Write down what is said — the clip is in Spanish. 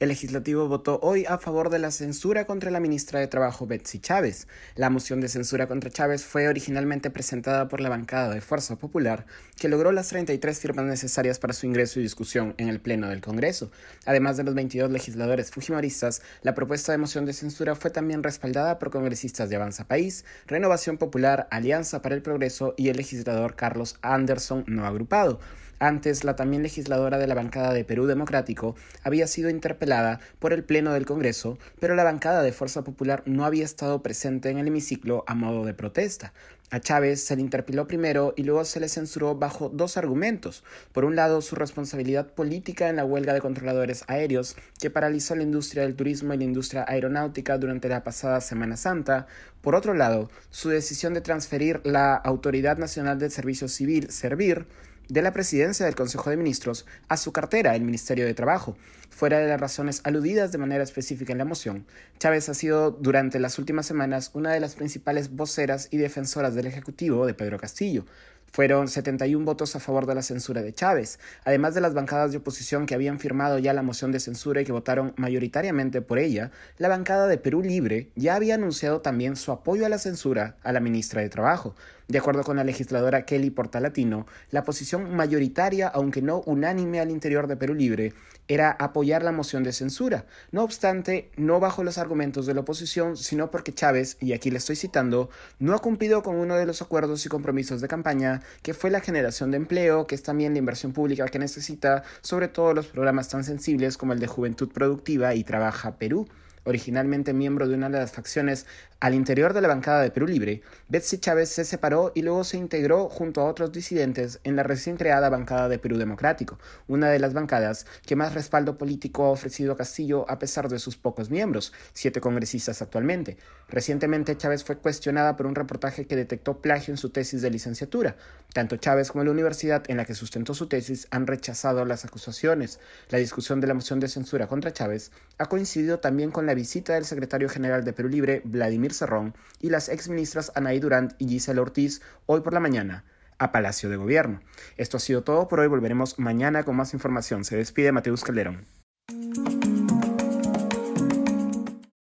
El legislativo votó hoy a favor de la censura contra la ministra de Trabajo Betsy Chávez. La moción de censura contra Chávez fue originalmente presentada por la bancada de Fuerza Popular, que logró las 33 firmas necesarias para su ingreso y discusión en el Pleno del Congreso. Además de los 22 legisladores fujimoristas, la propuesta de moción de censura fue también respaldada por congresistas de Avanza País, Renovación Popular, Alianza para el Progreso y el legislador Carlos Anderson no agrupado. Antes, la también legisladora de la bancada de Perú Democrático había sido interpelada por el Pleno del Congreso, pero la bancada de Fuerza Popular no había estado presente en el hemiciclo a modo de protesta. A Chávez se le interpeló primero y luego se le censuró bajo dos argumentos. Por un lado, su responsabilidad política en la huelga de controladores aéreos que paralizó la industria del turismo y la industria aeronáutica durante la pasada Semana Santa. Por otro lado, su decisión de transferir la Autoridad Nacional del Servicio Civil, Servir, de la presidencia del Consejo de Ministros a su cartera, el Ministerio de Trabajo. Fuera de las razones aludidas de manera específica en la moción, Chávez ha sido durante las últimas semanas una de las principales voceras y defensoras del Ejecutivo de Pedro Castillo. Fueron 71 votos a favor de la censura de Chávez, además de las bancadas de oposición que habían firmado ya la moción de censura y que votaron mayoritariamente por ella, la bancada de Perú Libre ya había anunciado también su apoyo a la censura a la ministra de Trabajo. De acuerdo con la legisladora Kelly Portalatino, la posición mayoritaria, aunque no unánime al interior de Perú Libre, era apoyar la moción de censura. No obstante, no bajo los argumentos de la oposición, sino porque Chávez, y aquí le estoy citando, no ha cumplido con uno de los acuerdos y compromisos de campaña, que fue la generación de empleo, que es también la inversión pública que necesita, sobre todo los programas tan sensibles como el de Juventud Productiva y Trabaja Perú originalmente miembro de una de las facciones al interior de la bancada de Perú Libre, Betsy Chávez se separó y luego se integró junto a otros disidentes en la recién creada bancada de Perú Democrático, una de las bancadas que más respaldo político ha ofrecido a Castillo a pesar de sus pocos miembros, siete congresistas actualmente. Recientemente Chávez fue cuestionada por un reportaje que detectó plagio en su tesis de licenciatura. Tanto Chávez como la universidad en la que sustentó su tesis han rechazado las acusaciones. La discusión de la moción de censura contra Chávez ha coincidido también con la visita del secretario general de Perú Libre, Vladimir Cerrón, y las exministras Anaí Durant y Gisela Ortiz hoy por la mañana a Palacio de Gobierno. Esto ha sido todo por hoy, volveremos mañana con más información. Se despide Mateus Calderón.